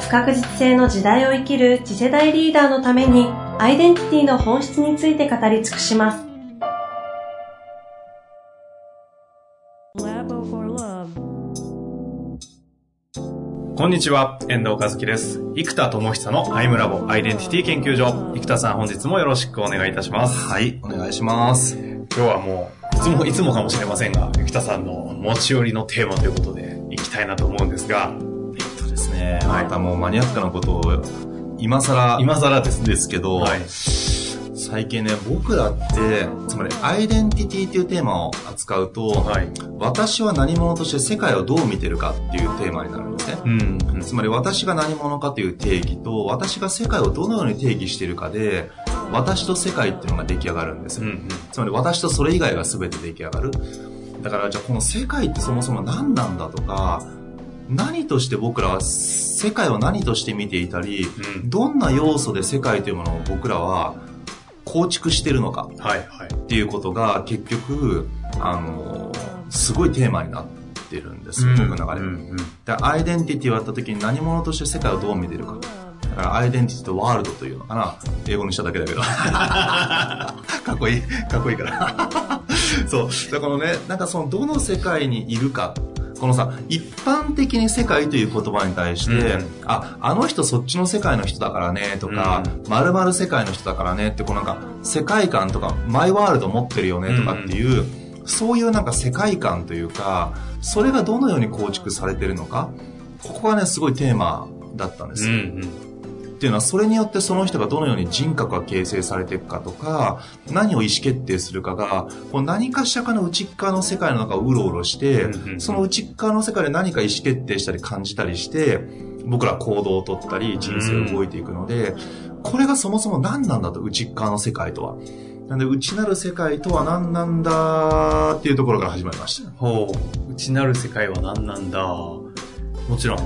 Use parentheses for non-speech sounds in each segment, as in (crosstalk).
不確実性の時代を生きる次世代リーダーのためにアイデンティティの本質について語り尽くします。こんにちは、遠藤和樹です。生田智久のアイムラボアイデンティティ研究所。生田さん、本日もよろしくお願いいたします。はい、お願いします。今日はもう、いつも、いつもかもしれませんが、生田さんの持ち寄りのテーマということで、いきたいなと思うんですが、ね、はい、またもうマニアックなことを今更今更ですですけど、はい、最近ね僕らってつまりアイデンティティっていうテーマを扱うと、はい、私は何者として世界をどう見てるかっていうテーマになるんですね、うん、つまり私が何者かという定義と私が世界をどのように定義しているかで私と世界っていうのが出来上がるんです、うんうん、つまり私とそれ以外が全て出来上がる。だからじゃあこの世界ってそもそも何なんだとか何として僕らは世界を何として見ていたり、うん、どんな要素で世界というものを僕らは構築してるのかっていうことが結局あのすごいテーマになってるんですよ、うん、僕の中で,、でアイデンティティをやった時に何者として世界をどう見てるか。だからアイデンティティとワールドというのかな。英語にしただけだけど。(laughs) かっこいい。かっこいいから。(laughs) そう。だからねなんかそのどの世界にいるかこのさ、一般的に世界という言葉に対して、うん、あ、あの人そっちの世界の人だからね、とか、まるまる世界の人だからねって、こうなんか、世界観とか、マイワールド持ってるよね、とかっていう、うん、そういうなんか世界観というか、それがどのように構築されてるのか、ここがね、すごいテーマだったんです。うんうんっていうのはそれによってその人がどのように人格が形成されていくかとか何を意思決定するかがこう何かしらかの内側の世界の中をうろうろして、その内側の世界で何か意思決定したり感じたりして僕ら行動をとったり人生を動いていくので、これがそもそも何なんだと内側の世界とは。なんで、内なる世界とは何なんだっていうところから始まりました。ほう。内なる世界は何なんだもちろん、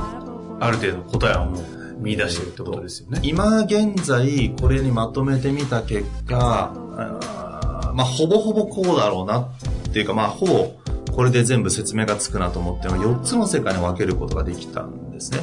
ある程度答えはもう見出してるってことですよね。今現在、これにまとめてみた結果、あまあ、ほぼほぼこうだろうなっていうか、まあ、ほぼこれで全部説明がつくなと思って4つの世界に分けることができたんですね。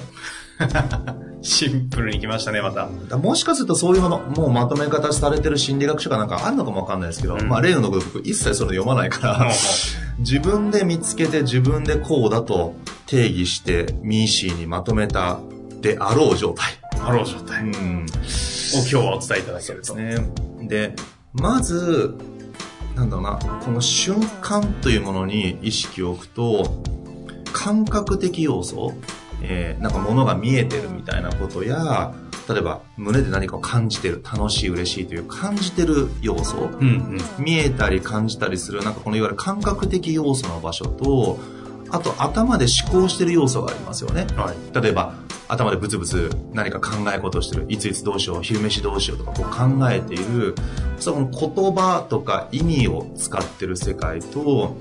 (laughs) シンプルにきましたね、また。もしかするとそういうもの、もうまとめ方されてる心理学書がなんかあるのかもわかんないですけど、うん、まあ例の僕一切それ読まないから (laughs) 自分で見つけて自分でこうだと定義してミーシーにまとめたであろう状態。あろう状態。うん。を今日はお伝えいただけると。ね。で、まず、なんだろうな、この瞬間というものに意識を置くと、感覚的要素、えー、なんか物が見えてるみたいなことや、例えば胸で何かを感じてる、楽しい、嬉しいという感じてる要素、うんうん、見えたり感じたりする、なんかこのいわゆる感覚的要素の場所と、あと頭で思考してる要素がありますよね。はい、例えば、頭でブツブツ何か考え事をしてる。いついつどうしよう、昼飯どうしようとかこう考えている、その言葉とか意味を使ってる世界と、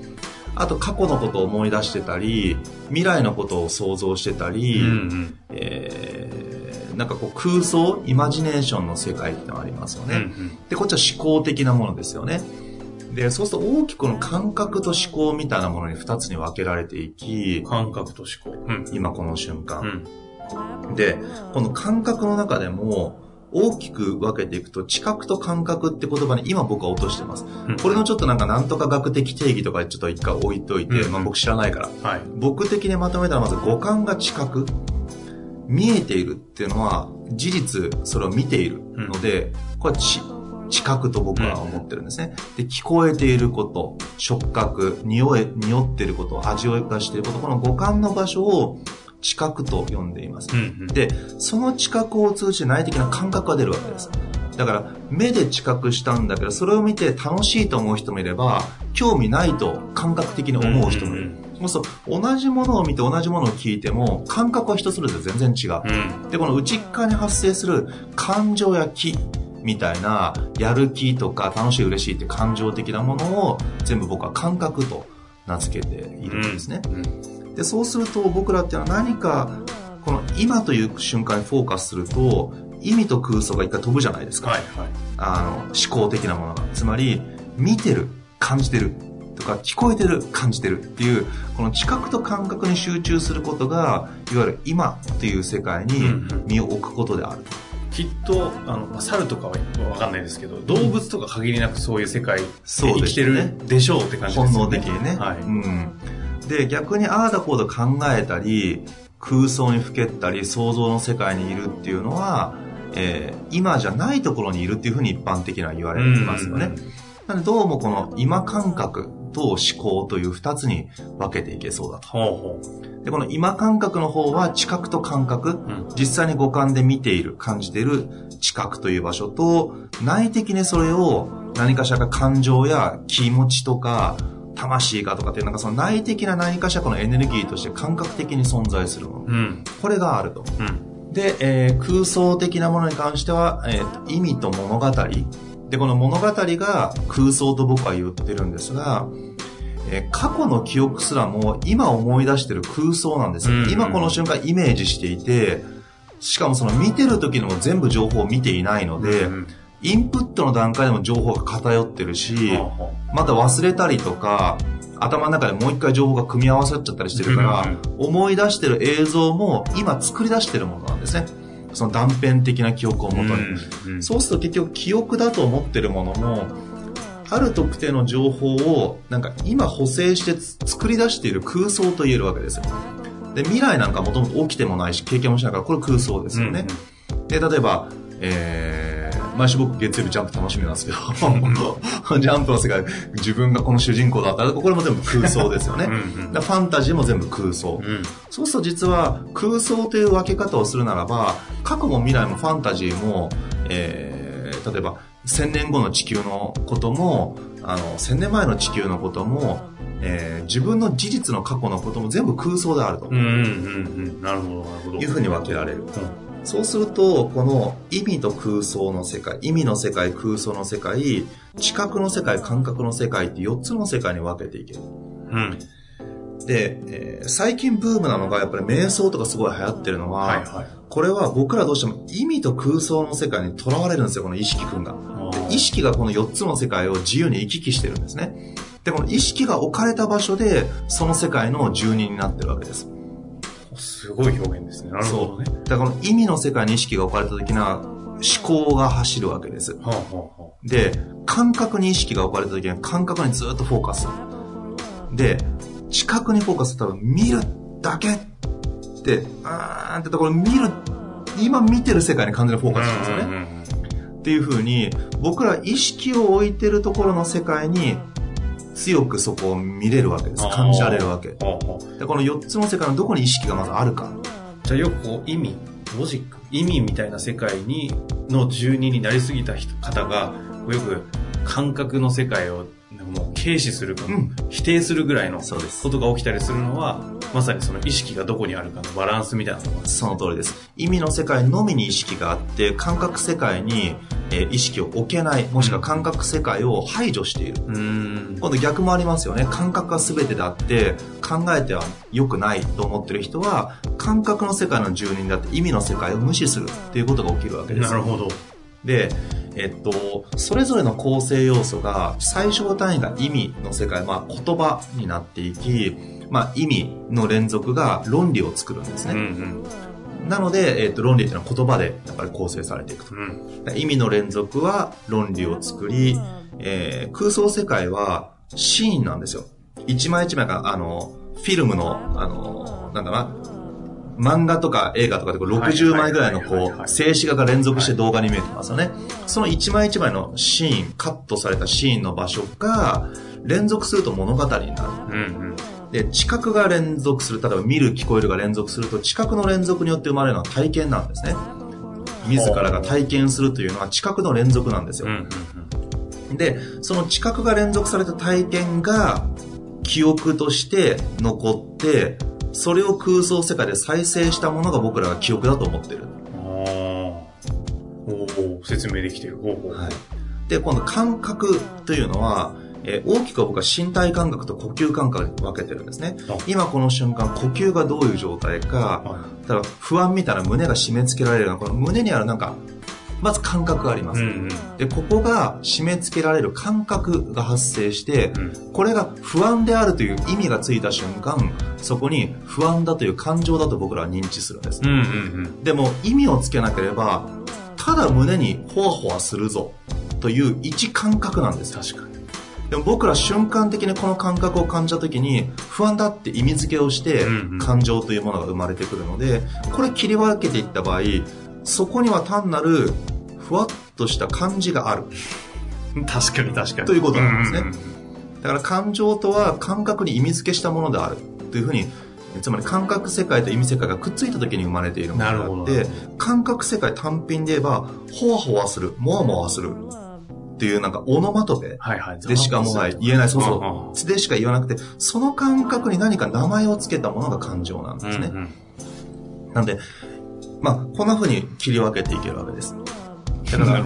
あと過去のことを思い出してたり、未来のことを想像してたり、うんうん、えー、なんかこう空想、イマジネーションの世界ってのがありますよね。うんうん、で、こっちは思考的なものですよね。で、そうすると大きくこの感覚と思考みたいなものに二つに分けられていき、感覚と思考。うん、今この瞬間。うんで、この感覚の中でも、大きく分けていくと、知覚と感覚って言葉に今僕は落としてます。うん、これのちょっとなんかなんとか学的定義とかちょっと一回置いといて、うん、まあ僕知らないから。はい、僕的にまとめたらまず五感が知覚。見えているっていうのは、事実それを見ているので、うん、これは知、知覚と僕は思ってるんですね。で、聞こえていること、触覚、匂い、匂っていること、味を出していること、この五感の場所を知覚と呼んでいます。うんうん、で、その知覚を通じて内的な感覚が出るわけです。だから、目で知覚したんだけど、それを見て楽しいと思う人もいれば、興味ないと感覚的に思う人もいる。そう同じものを見て同じものを聞いても感覚は人それぞれ全然違う、うん、でこの内側に発生する感情や気みたいなやる気とか楽しい嬉しいって感情的なものを全部僕は感覚と名付けているんですね、うん。うん、でそうすると僕らっていうのは何かこの今という瞬間にフォーカスすると意味と空想が一回飛ぶじゃないですか、はいはい、あの思考的なものが。つまり見てる感じてるとか聞こえてる感じてるっていうこの知覚と感覚に集中することがいわゆる今っていう世界に身を置くことであると。きっとあの猿とかは分かんないですけど動物とか限りなくそういう世界で生きてるでしょうって感じですね。本能的にね。はい、うん、で逆にああだこうだ考えたり空想にふけったり想像の世界にいるっていうのは、えー、今じゃないところにいるっていうふうに一般的には言われてますよね。うんうんうんなのでどうもこの今感覚と思考という二つに分けていけそうだと。ほうほうでこの今感覚の方は知覚と感覚、うん、実際に五感で見ている、感じている知覚という場所と、内的にそれを何かしらか感情や気持ちとか、魂かとかっていうなんかその内的な何かしらこのエネルギーとして感覚的に存在するもの。うん、これがあると。うん、で、えー、空想的なものに関しては、えー、意味と物語。で、この物語が空想と僕は言ってるんですが、えー、過去の記憶すらも今思い出してる空想なんですよ、うん。うん、今この瞬間イメージしていて、しかもその見てる時にも全部情報を見ていないので、うん、インプットの段階でも情報が偏ってるし、また忘れたりとか、頭の中でもう一回情報が組み合わさっちゃったりしてるから、思い出してる映像も今作り出してるものなんですね。その断片的な記憶をもとに、うそうすると結局記憶だと思ってるものもある特定の情報をなんか今補正して作り出している空想と言えるわけですよ。で未来なんかもともと起きてもないし経験もしないからこれ空想ですよね、うんうん、で例えば、えー毎週僕月曜日ジャンプ楽しみなんですけど、(laughs) ジャンプの世界、自分がこの主人公だったら、これも全部空想ですよね。うんうん、ファンタジーも全部空想、うん、そうすると実は空想という分け方をするならば、過去も未来もファンタジーも、えー、例えば1000年後の地球のことも、あの、1000年前の地球のことも、えー、自分の事実の過去のことも全部空想であると。うんうんうん、なるほど、なるほど。いうふうに分けられる。うんそうすると、この意味と空想の世界、意味の世界、空想の世界、知覚の世界、感覚の世界って4つの世界に分けていける。うん。で、えー、最近ブームなのがやっぱり瞑想とかすごい流行ってるのは、はいはい、これは僕らどうしても意味と空想の世界にとらわれるんですよ、この意識くんが。意識がこの4つの世界を自由に行き来してるんですね。で、この意識が置かれた場所で、その世界の住人になってるわけです。すごい表現ですね。なるほどね。だからこの意味の世界に意識が置かれた時な思考が走るわけです。はあはあ、で、感覚に意識が置かれた時には感覚にずっとフォーカス。で、知覚にフォーカス多分見るだけって、あーんってところ見る、今見てる世界に完全にフォーカスしますよね。っていうふうに、僕ら意識を置いてるところの世界に強くそこを見れるわけです。感じられるわけ。でこの4つの世界のどこに意識がまずあるか。じゃあよくこう意味、ロジック、意味みたいな世界に、の住人になりすぎた人方が、よく感覚の世界をもう軽視するか、うん、否定するぐらいのことが起きたりするのは、まさにその意識がどこにあるかのバランスみたいなのがその通りです。意味の世界のみに意識があって、感覚世界に、えー、意識を置けない、もしくは感覚世界を排除している。うん、今度逆もありますよね。感覚が全てであって、考えては良くないと思ってる人は、感覚の世界の住人であって意味の世界を無視するっていうことが起きるわけです。なるほど。で、えっと、それぞれの構成要素が最小単位が意味の世界、まあ、言葉になっていき、まあ、意味の連続が論理を作るんですね。うんうん、なので、えっと、論理っていうのは言葉でやっぱり構成されていくと。うん、意味の連続は論理を作り、えー、空想世界はシーンなんですよ。一枚一枚が、あの、フィルムの、あの、なんだな、漫画とか映画とかでこう60枚ぐらいのこう、静止画が連続して動画に見えてますよね。その一枚一枚のシーン、カットされたシーンの場所が、連続すると物語になる。うんうんで、知覚が連続する、例えば見る、聞こえるが連続すると、知覚の連続によって生まれるのは体験なんですね。自らが体験するというのは知覚の連続なんですよ。で、その知覚が連続された体験が、記憶として残って、それを空想世界で再生したものが僕らが記憶だと思ってる。ああ。お説明できてる。ほうほうはい。で、今度感覚というのは、えー、大きく僕は身体感覚と呼吸感覚に分けてるんですね。今この瞬間、呼吸がどういう状態か、ただ不安みたいな胸が締め付けられるような、この胸にあるなんか、まず感覚があります、うんうん、でここが締め付けられる感覚が発生して、うん、これが不安であるという意味がついた瞬間そこに不安だという感情だと僕らは認知するんです、うんうんうん、でも意味をつけなければただ胸にほわほわするぞという一感覚なんです確かに。でも僕ら瞬間的にこの感覚を感じた時に不安だって意味付けをして感情というものが生まれてくるのでこれ切り分けていった場合そこには単なるふわっとした感じがある。確かに確かに。ということなんですね、だから感情とは感覚に意味付けしたものである。というふうにつまり感覚世界と意味世界がくっついた時に生まれているものがあって感覚世界単品で言えばほわほわするもわもわする。っていうなんかオノマトペでしかもない、言えない、そうそう、でしか言わなくて、その感覚に何か名前を付けたものが感情なんですね。うんうん、なんで、まあ、こんな風に切り分けていけるわけです。だから、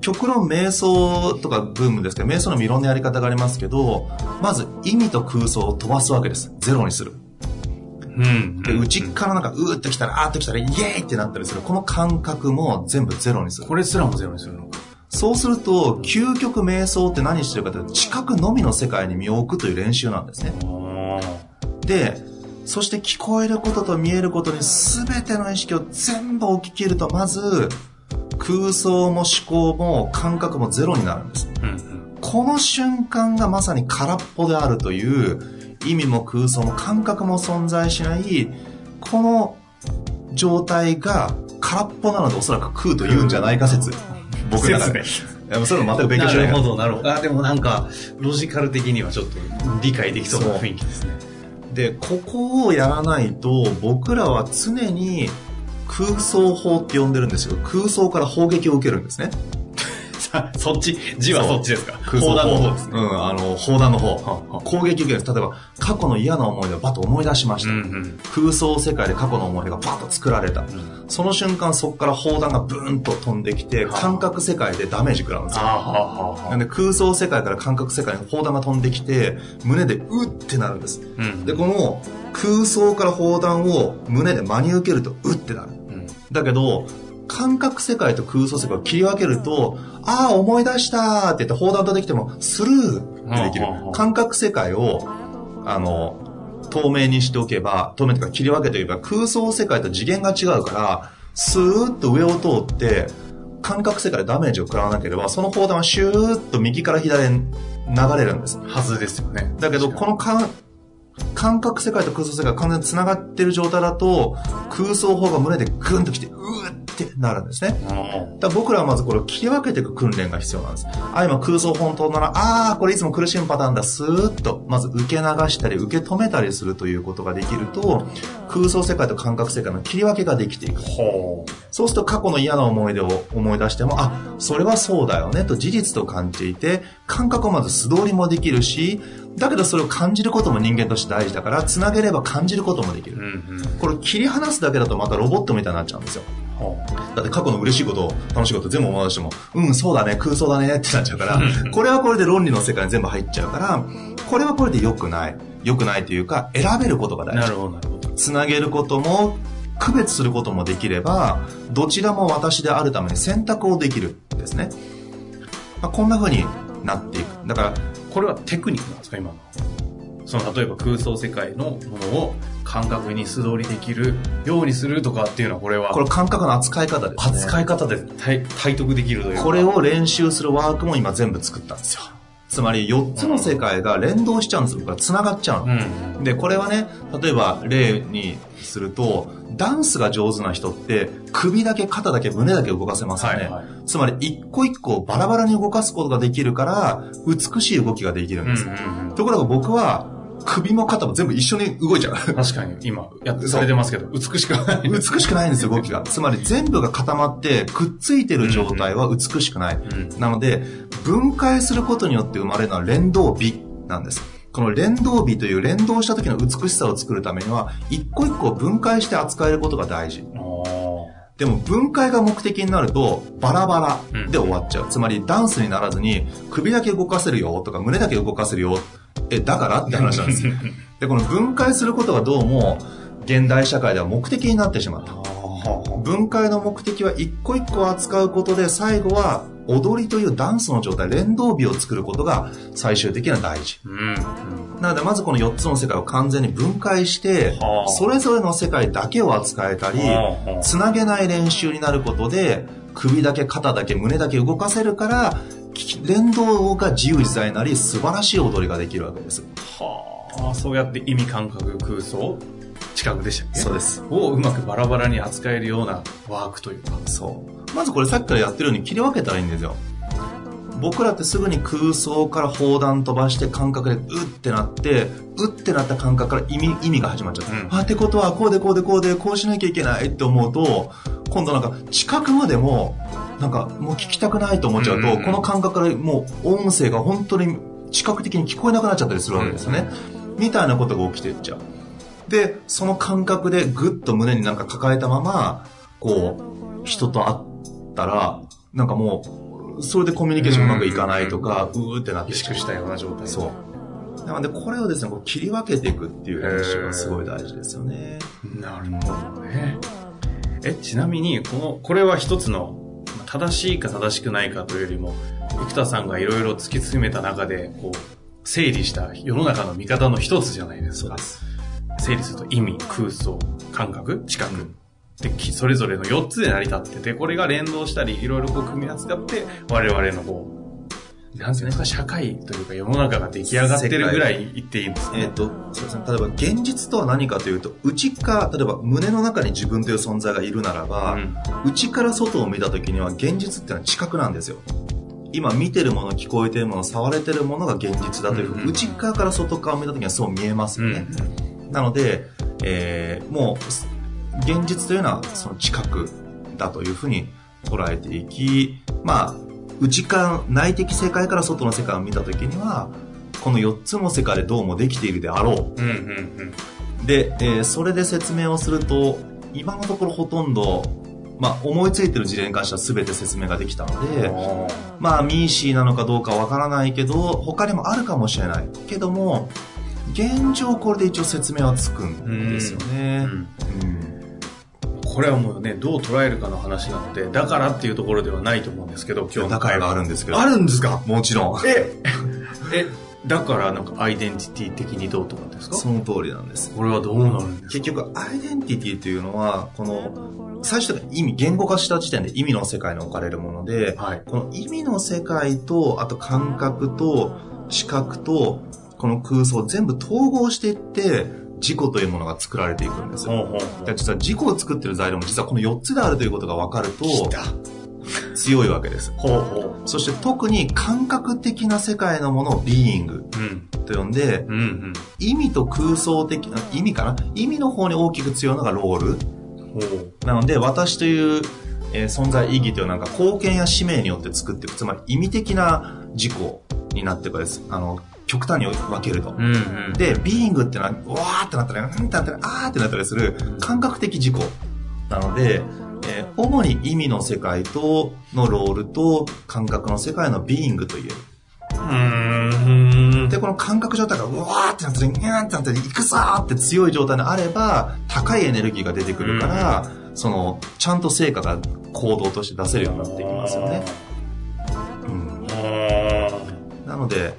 極論瞑想とかブームですけど、瞑想のいろんなやり方がありますけど、まず意味と空想を飛ばすわけです。ゼロにする。うん、で、内からなんか、うーってきたら、あーってきたら、イエーイってなったりする。この感覚も全部ゼロにする。これすらもゼロにするのか。そうすると、究極瞑想って何してるかというと、知覚のみの世界に身を置くという練習なんですね。で、そして聞こえることと見えることに全ての意識を全部置き切ると、まず、空想も思考も感覚もゼロになるんです。うんうん、この瞬間がまさに空っぽであるという、意味も空想も感覚も存在しない、この状態が空っぽなのでおそらく空と言うんじゃないか説。僕らで。それも全く勉強しないなるほど、なるほど。あ、でもなんか、ロジカル的にはちょっと理解できそうな雰囲気ですね。で、ここをやらないと、僕らは常に空想法って呼んでるんですけど。空想から砲撃を受けるんですね。(laughs) そっち、字はそっちですか？砲弾の方ですね。うん、あの、砲弾の方。攻撃受ける例えば、過去の嫌な思い出をバッと思い出しました。うんうん、空想世界で過去の思い出がバッと作られた。うん、その瞬間、そこから砲弾がブーンと飛んできて、感覚世界でダメージ食らうんですよ。なんで空想世界から感覚世界に砲弾が飛んできて、胸でうってなるんです。うん、で、この空想から砲弾を胸で真に受けるとうってなる。だけど、感覚世界と空想世界を切り分けると、ああ、思い出したって言って砲弾とできても、スルーってできる。感覚世界を、あの、透明にしておけば、透明というか切り分けておけば、空想世界と次元が違うから、スーッと上を通って、感覚世界でダメージを食らわなければ、その砲弾はシューッと右から左に流れるんです。はずですよね。だけど、この感感覚世界と空想世界が完全に繋がってる状態だと、空想法が胸でグンと来て、うーってなるんですね。だ僕らはまずこれを切り分けていく訓練が必要なんです。あ、今空想本当なら、ああ、これいつも苦しむパターンだ、スーッと、まず受け流したり、受け止めたりするということができると、空想世界と感覚世界の切り分けができていく。そうすると過去の嫌な思い出を思い出しても、あ、それはそうだよね、と事実と感じていて、感覚をまず素通りもできるし、だけどそれを感じることも人間として大事だから、つなげれば感じることもできる。うんうん、これ切り離すだけだとまたロボットみたいになっちゃうんですよ。だって過去の嬉しいこと、楽しいこと全部思い出しても、うん、そうだね、空想だねってなっちゃうから、これはこれで論理の世界に全部入っちゃうから、これはこれで良くない。良くないというか、選べることが大事。なるほど、なるほど。つなげることも、区別することもできれば、どちらも私であるために選択をできるんですね。まあ、こんな風になっていく。だから、これはテクニックなんですか、今の。その、例えば空想世界のものを感覚に素通りできるようにするとかっていうのは、これは。これ感覚の扱い方です、ね。扱い方で体体得できるというこれを練習するワークも今全部作ったんですよ。つまり4つの世界が連動しちゃうんですよ。から繋がっちゃうの、うん、で、これはね、例えば例にすると、ダンスが上手な人って首だけ肩だけ胸だけ動かせますよね。はいはい、つまり一個一個バラバラに動かすことができるから美しい動きができるんです。うんうんうん、ところが僕は首も肩も全部一緒に動いちゃう。確かに、今、やってされてますけど、美しくない。美しくないんですよ、動きが。つまり全部が固まって、くっついてる状態は美しくない。うんうん、なので、分解することによって生まれるのは連動美なんです。この連動美という連動した時の美しさを作るためには、一個一個分解して扱えることが大事。でも分解が目的になるとバラバラで終わっちゃう。うん、つまりダンスにならずに首だけ動かせるよとか胸だけ動かせるよ。え、だから？って話なんです。(laughs) で、この分解することがどうも現代社会では目的になってしまった。分解の目的は一個一個扱うことで最後は踊りというダンスの状態、連動美を作ることが最終的には大事。うん、なのでまずこの4つの世界を完全に分解して、それぞれの世界だけを扱えたり、つなげない練習になることで、首だけ肩だけ胸だけ動かせるから、連動が自由自在になり素晴らしい踊りができるわけです。はあ、そうやって意味感覚空想？近くでしたっけ？そうです。をうまくバラバラに扱えるようなワークというか。そう。まずこれさっきからやってるように切り分けたらいいんですよ。僕らってすぐに空想から砲弾飛ばして感覚でうってなって、うってなった感覚から意味意味が始まっちゃった。うん、あ、ってことはこうでこうでこうでこうしなきゃいけないって思うと、今度なんか近くまでも、なんかもう聞きたくないと思っちゃうと、うんうん、この感覚からもう音声が本当に視覚的に聞こえなくなっちゃったりするわけですよね。うんうん、みたいなことが起きていっちゃう。で、その感覚でぐっと胸になんか抱えたまま、こう、人と会ったら、なんかもう、それでコミュニケーションうまくいかないとか、うーってなって。萎縮したような状態。そう。なので、これをですね、こう切り分けていくっていう練習がすごい大事ですよね。なるほどね。え、ちなみに、この、これは一つの、正しいか正しくないかというよりも、生田さんがいろいろ突き詰めた中で、こう、整理した世の中の見方の一つじゃないですか。整理すると意味、空想、感覚、知覚。で、それぞれの4つで成り立ってて、これが連動したり、いろいろこう組み合わせてって、我々のこう、なんていうか、社会というか世の中が出来上がってるぐらい言っていいんですか、えっ、と、そうですね。例えば現実とは何かというと、内か、例えば胸の中に自分という存在がいるならば、うん、内から外を見た時には現実っていうのは知覚なんですよ。今見てるもの、聞こえてるもの、触れてるものが現実だという、うんうん、内側から外側を見た時にはそう見えますよね。うんなので、えー、もう、現実というのはその知覚だというふうに捉えていき、まあ、内から内的世界から外の世界を見たときには、この4つの世界でどうもできているであろう。うんうんうん、で、えー、それで説明をすると、今のところほとんど、まあ、思いついてる事例に関しては全て説明ができたので、まあ、ミーシーなのかどうかわからないけど、他にもあるかもしれない。けども、現状これで一応説明はつくんですよね。うんこれはもうね、どう捉えるかの話なので、だからっていうところではないと思うんですけど、今日だからがあるんですけど。あるんですか？もちろん。え、え、だからなんかアイデンティティ的にどうとかですか？その通りなんです。これはどうなるんですか？結局、アイデンティティというのは、この、最初から意味、言語化した時点で意味の世界に置かれるもので、はい、この意味の世界と、あと感覚と、視覚と、この空想を全部統合していって、自己というものが作られていくんですよ。実は自己を作ってる材料も実はこの4つであるということが分かると、強いわけです。ほうほうそして特に感覚的な世界のものをビーイングと呼んで、うんうんうん、意味と空想的な、意味かな？意味の方に大きく強いのがロール。なので私という、えー、存在意義というなんか貢献や使命によって作っていく、つまり意味的な自己になっていくです。あの、極端に分けると。うんうん、で、ビーイングってのは、わーってなったり、うんってなったり、あーってなったりする感覚的自己なので、えー、主に意味の世界とのロールと感覚の世界のビーイングという。うんで、この感覚状態が、うわーってなったり、にゃーってなったり、行くぞーって強い状態であれば、高いエネルギーが出てくるから、その、ちゃんと成果が行動として出せるようになっていきますよね。うん。なので、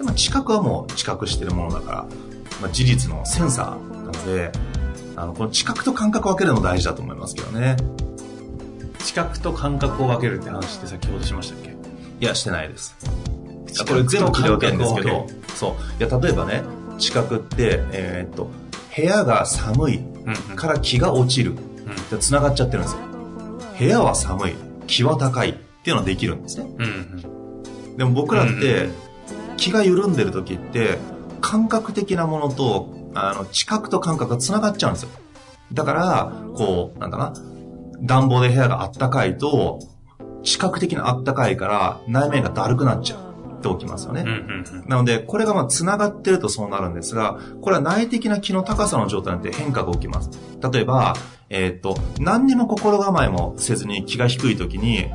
でも知覚はもう知覚してるものだから、まあ、事実のセンサーなので、あの、この知覚と感覚を分けるの大事だと思いますけどね。知覚と感覚を分けるって話って先ほどしましたっけ？いや、してないです。これ全部聞いて分けるんですけど、そう。いや、例えばね、知覚って、えー、っと、部屋が寒いから気が落ちる。うん、繋がっちゃってるんですよ。部屋は寒い、気は高いっていうのはできるんですね。うん、でも僕らって、気が緩んでる時って、感覚的なものと、あの、知覚と感覚が繋がっちゃうんですよ。だから、こう、なんだな、暖房で部屋があったかいと、視覚的にあったかいから内面がだるくなっちゃう。っておきますよね。なので、これがまあ繋がってるとそうなるんですが、これは内的な気の高さの状態によって変化が起きます。例えば、えっ、ー、と、何にも心構えもせずに気が低い時に、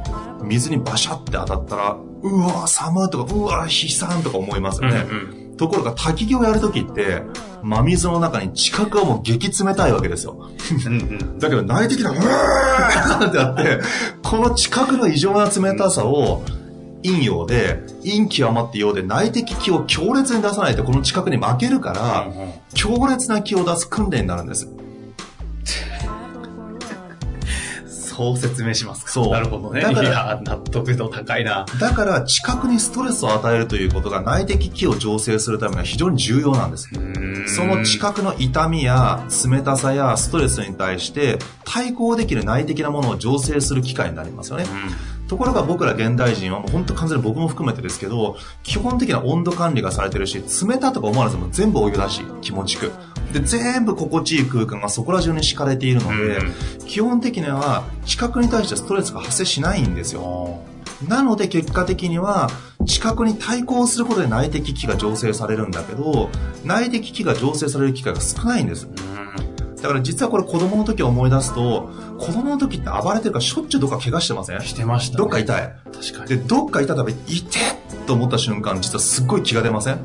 水にバシャって当たったら、うわ寒いとか、うわ悲惨とか思いますよね。うんうん、ところが滝行やるときって、真水の中に地殻はもう激冷たいわけですよ。だけど内的な、うーってあって、この地殻の異常な冷たさを、陰陽で、陰極まって陽で内的気を強烈に出さないとこの地殻に負けるから、強烈な気を出す訓練になるんです。そう説明しますか。そう。なるほどね。だから、納得度高いな。だから、知覚にストレスを与えるということが内的気を醸成するためには非常に重要なんです。その知覚の痛みや冷たさやストレスに対して対抗できる内的なものを醸成する機会になりますよね。ところが僕ら現代人はもう本当完全に僕も含めてですけど、基本的な温度管理がされてるし、冷たとか思わずも全部お湯だし、気持ちく。で、全部心地いい空間がそこら中に敷かれているので、基本的には知覚に対してストレスが発生しないんですよ。なので結果的には知覚に対抗することで内的気が醸成されるんだけど、内的気が醸成される機会が少ないんです。だから実はこれ子供の時思い出すと、子供の時って暴れてるからしょっちゅうどっか怪我してません？してました、ね、どっか痛い。確かに。で、どっか痛いため、痛と思った瞬間、実はすっごい気が出ません？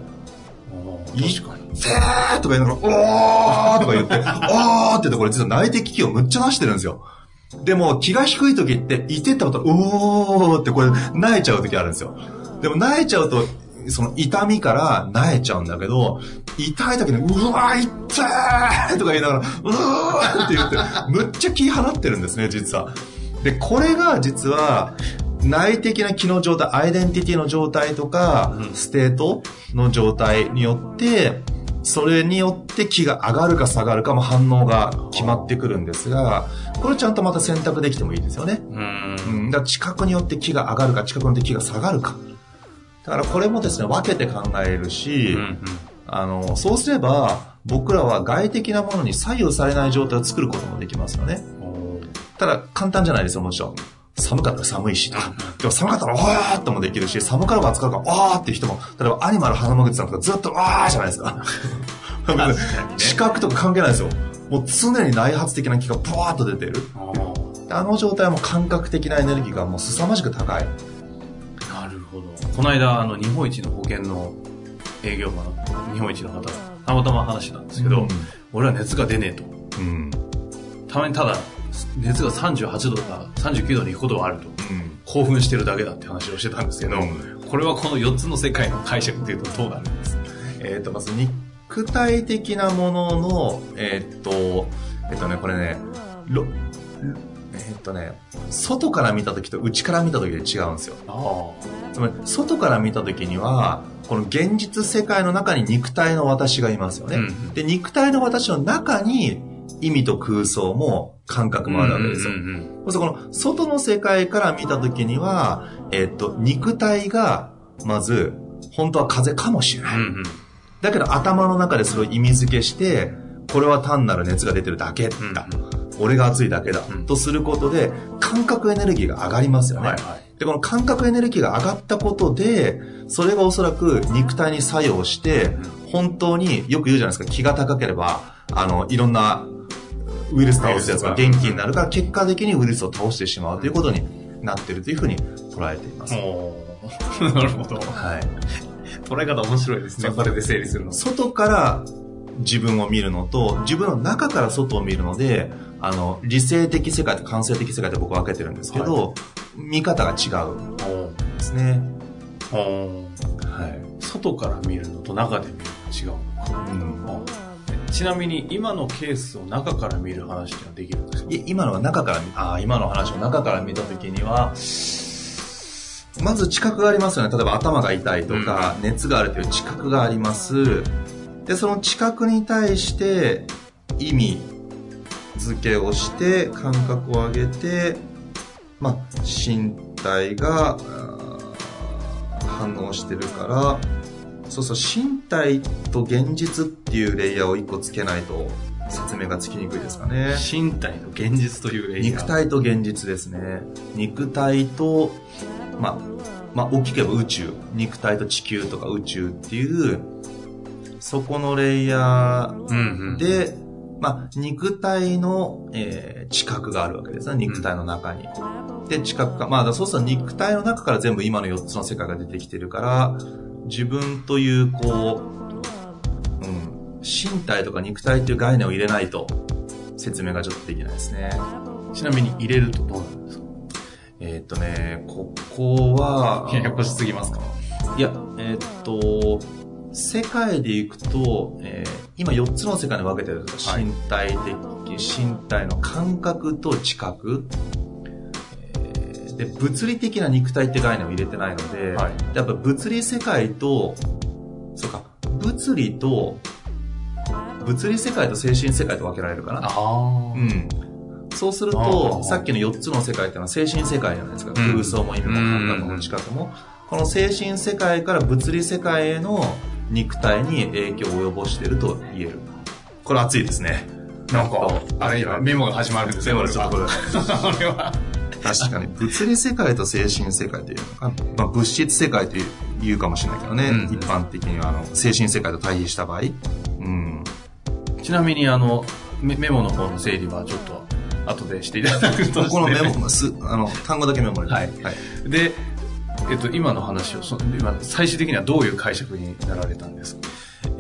確か？に。せーとか言いながら、おーとか言って、おーってところ実は内的気をむっちゃ出してるんですよ。でも気が低い時って、いてったこと、おーってこれ、泣いちゃう時あるんですよ。でも泣いちゃうと、その痛みから萎えちゃうんだけど、痛い時に、うわー、痛ーとか言いながら、うわーって言って、むっちゃ気放ってるんですね、実は。で、これが実は、内的な気の状態、アイデンティティの状態とか、うん、ステートの状態によって、それによって気が上がるか下がるかも反応が決まってくるんですが、これちゃんとまた選択できてもいいですよね。うん。うん、だから近くによって気が上がるか、近くによって気が下がるか。だからこれもですね、分けて考えるし、うんうん、あの、そうすれば、僕らは外的なものに左右されない状態を作ることもできますよね。ただ、簡単じゃないですよ、もちろん。寒かったら寒いし。でも寒かったらわーっともできるし、寒かろうが暑かろうがわーっていう人も、例えばアニマル花間口さんとかずっとわーじゃないですか。(laughs) 視覚とか関係ないですよ。もう常に内発的な気がブワーッと出てる。あの状態はもう感覚的なエネルギーがもう凄まじく高い。なるほど。この間、あの、日本一の保険の営業マン、日本一の方、たまたま話なんですけど、うん、俺は熱が出ねえと。うん。たまにただ、熱が38度とか39度に行くことがあると、うん、興奮してるだけだって話をしてたんですけど、うん、これはこの4つの世界の解釈っていうとどうなるんです？えっ、と、まず肉体的なものの、えっ、ー、と、えっ、とね、これね、えっ、とね、外から見た時と内から見た時で違うんですよ。つまり、外から見た時には、この現実世界の中に肉体の私がいますよね。うん、で、肉体の私の中に意味と空想も感覚もあるわけですよ。この外の世界から見たときには、えっと、肉体が、まず、本当は風かもしれない。うんうん、だけど頭の中でそれを意味付けして、これは単なる熱が出てるだけだ。うん俺が熱いだけだ。とすることで、感覚エネルギーが上がりますよね。はいはい、で、この感覚エネルギーが上がったことで、それがおそらく肉体に作用して、本当によく言うじゃないですか、気が高ければ、あの、いろんなウイルス倒すやつが元気になるから、結果的にウイルスを倒してしまうということになっているというふうに捉えています。(laughs) なるほど。はい。捉え方面白いですね。これで整理するの。外から自分を見るのと、自分の中から外を見るので、あの、理性的世界と感性的世界で僕分けてるんですけど、はい、見方が違うんですね。はい。外から見るのと中で見るの違う。うんちなみに今のケースを中から見る話ってのはできるんですか？今のは中から見、ああ、今の話を中から見たときには、まず知覚がありますよね。例えば頭が痛いとか、うん、熱があるという知覚があります。で、その知覚に対して意味付けをして、感覚を上げて、まあ、身体が反応してるから、そうそう、身体と現実っていうレイヤーを一個つけないと説明がつきにくいですかね。身体と現実というレイヤー肉体と現実ですね。肉体と、まあ、まあ、大きければ宇宙、肉体と地球とか宇宙っていう、そこのレイヤーで、まあ、肉体の、えー、知覚があるわけですね、肉体の中に。で、知覚が、まあ、そうすると肉体の中から全部今の4つの世界が出てきてるから、自分という、こう、うん、身体とか肉体という概念を入れないと、説明がちょっとできないですね。ちなみに入れるとどうなるんですか？えーっとね、ここは、ややこしすぎますか？いや、えーっと、世界でいくと、えー今4つの世界に分けてるんですよ。はい。身体的、身体の感覚と知覚、えーで、物理的な肉体って概念を入れてないので、はいやっぱ物理世界と、そうか、物理と、物理世界と精神世界と分けられるかな。ああ。うん。そうするあと、ーさっきの4つの世界っていうのは精神世界じゃないですか。うん空想も意味も感覚も知覚も。この精神世界から物理世界への肉体に影響を及ぼしていると言える。これ熱いですね。なんか、あれ、メモが始まるんですよ。メモでちょっとこれこれは。(laughs) (laughs) 確かに、物理世界と精神世界というのか、まあ、物質世界という言うかもしれないけどね、うん。一般的にはあの精神世界と対比した場合。うん。ちなみに、あの、メメモの方の整理はちょっと、後でしていただくとこのメモ、すあの、単語だけメモに。はい。で、えっと、今の話を、そ今、最終的にはどういう解釈になられたんですか？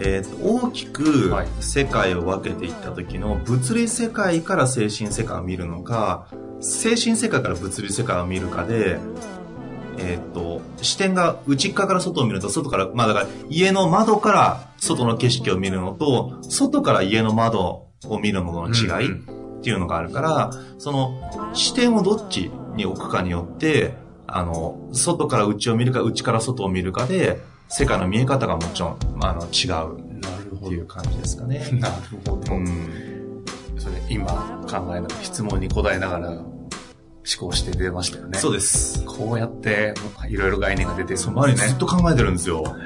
えーと大きくはい。世界を分けていった時の物理世界から精神世界を見るのか精神世界から物理世界を見るかで、えー、と視点が内側から外を見ると外からまあだから家の窓から外の景色を見るのと外から家の窓を見るものの違いっていうのがあるから、その視点をどっちに置くかによってあの外から内を見るか内から外を見るかで世界の見え方がもちろんあの違うっていう感じですかね。(laughs) なるほど。うん。それ、今考えながら、質問に答えながら、思考して出ましたよね。そうです。こうやって、いろいろ概念が出てそう、周りねずっ。と考えてるんですよ。(laughs)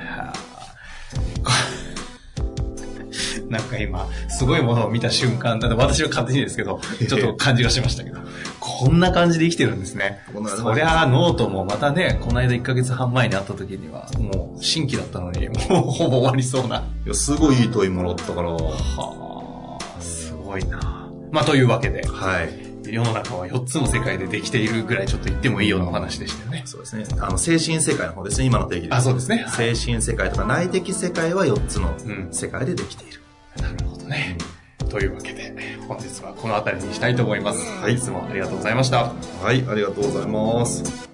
なんか今、すごいものを見た瞬間、だって私は勝手にですけど、ちょっと感じがしましたけど、こんな感じで生きてるんですね。そりゃあノートもまたね、この間1ヶ月半前に会った時には、もう新規だったのに、もうほぼ終わりそうな。いや、すごいいい問いもらったから。ははあ、すごいな。まあというわけで、い。世の中は4つの世界でできているぐらいちょっと言ってもいいようなお話でしたよね。そうですね。あの、精神世界の方ですね、今の定義です。あ、そうですね。精神世界とか内的世界は4つのうん世界でできている。なるほどね。というわけで、本日はこの辺りにしたいと思います。はいいつもありがとうございました。はい、ありがとうございます。